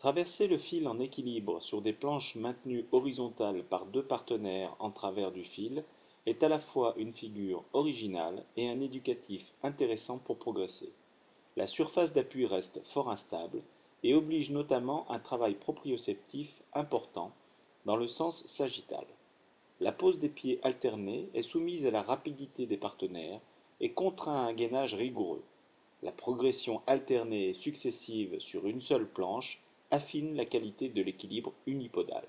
Traverser le fil en équilibre sur des planches maintenues horizontales par deux partenaires en travers du fil est à la fois une figure originale et un éducatif intéressant pour progresser. La surface d'appui reste fort instable et oblige notamment un travail proprioceptif important dans le sens sagittal. La pose des pieds alternés est soumise à la rapidité des partenaires et contraint à un gainage rigoureux. La progression alternée et successive sur une seule planche affine la qualité de l'équilibre unipodal.